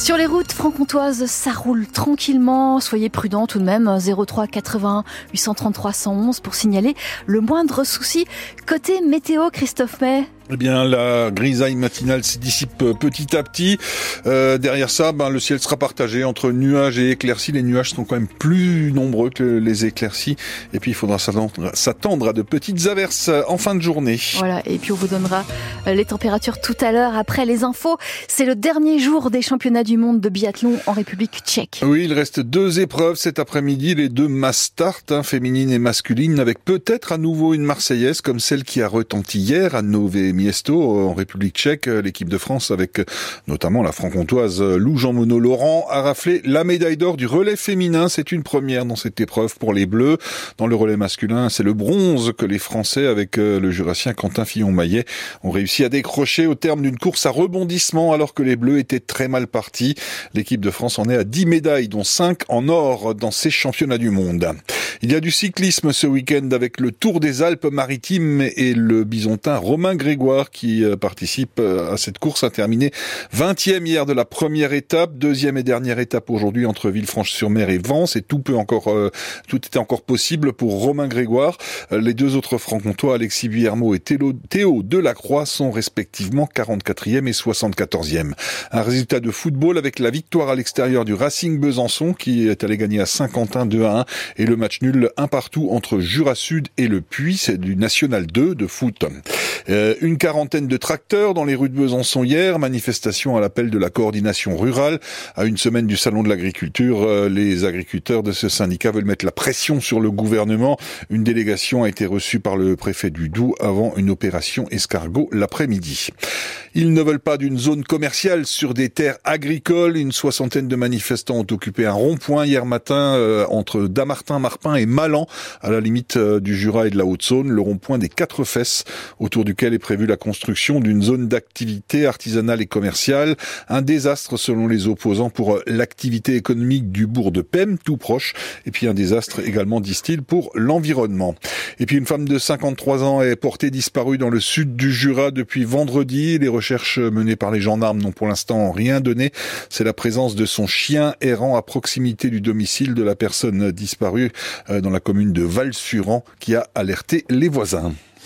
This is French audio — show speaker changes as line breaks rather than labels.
Sur les routes franc-comtoises, ça roule tranquillement. Soyez prudents tout de même. 03 80 833 111 pour signaler le moindre souci. Côté météo, Christophe May.
Eh bien, la grisaille matinale se dissipe petit à petit. Euh, derrière ça, ben, le ciel sera partagé entre nuages et éclaircies. Les nuages sont quand même plus nombreux que les éclaircies. Et puis, il faudra s'attendre à de petites averses en fin de journée.
Voilà. Et puis, on vous donnera euh, les températures tout à l'heure après les infos. C'est le dernier jour des championnats du monde de biathlon en République tchèque.
Oui, il reste deux épreuves cet après-midi, les deux mass start, hein, féminine et masculine, avec peut-être à nouveau une Marseillaise comme celle qui a retenti hier à Nové Miesto en République tchèque. L'équipe de France avec notamment la franc-comtoise Lou Jean Monod Laurent a raflé la médaille d'or du relais féminin. C'est une première dans cette épreuve pour les Bleus. Dans le relais masculin, c'est le bronze que les Français avec euh, le jurassien Quentin Fillon-Maillet ont réussi à décrocher au terme d'une course à rebondissement alors que les Bleus étaient très mal partis. L'équipe de France en est à 10 médailles dont 5 en or dans ces championnats du monde. Il y a du cyclisme ce week-end avec le Tour des Alpes-Maritimes et le bisontin Romain Grégoire qui euh, participe euh, à cette course a terminé 20e hier de la première étape, deuxième et dernière étape aujourd'hui entre Villefranche-sur-Mer et Vence et tout peut encore euh, tout était encore possible pour Romain Grégoire. Les deux autres franc-comtois Alexis Vuillermo et Théo Delacroix sont respectivement 44e et 74e. Un résultat de football avec la victoire à l'extérieur du Racing Besançon qui est allé gagner à Saint-Quentin 2 à 1 et le match nul un partout entre Jura Sud et le Puy, c'est du National 2 de foot. Euh, une quarantaine de tracteurs dans les rues de Besançon hier, manifestation à l'appel de la coordination rurale. À une semaine du salon de l'agriculture, euh, les agriculteurs de ce syndicat veulent mettre la pression sur le gouvernement. Une délégation a été reçue par le préfet du Doubs avant une opération escargot l'après-midi. Ils ne veulent pas d'une zone commerciale sur des terres agricoles. Une soixantaine de manifestants ont occupé un rond-point hier matin euh, entre Damartin, Marpin Malan, à la limite du Jura et de la Haute-Saône, le rond-point des quatre fesses autour du duquel est prévue la construction d'une zone d'activité artisanale et commerciale. Un désastre selon les opposants pour euh, l'activité économique du bourg de Pem, tout proche. Et puis un désastre également, disent-ils, pour l'environnement. Et puis une femme de 53 ans est portée disparue dans le sud du Jura depuis vendredi. Les recherches menées par les gendarmes n'ont pour l'instant rien donné. C'est la présence de son chien errant à proximité du domicile de la personne disparue euh, dans la commune de Val-Suran qui a alerté les voisins.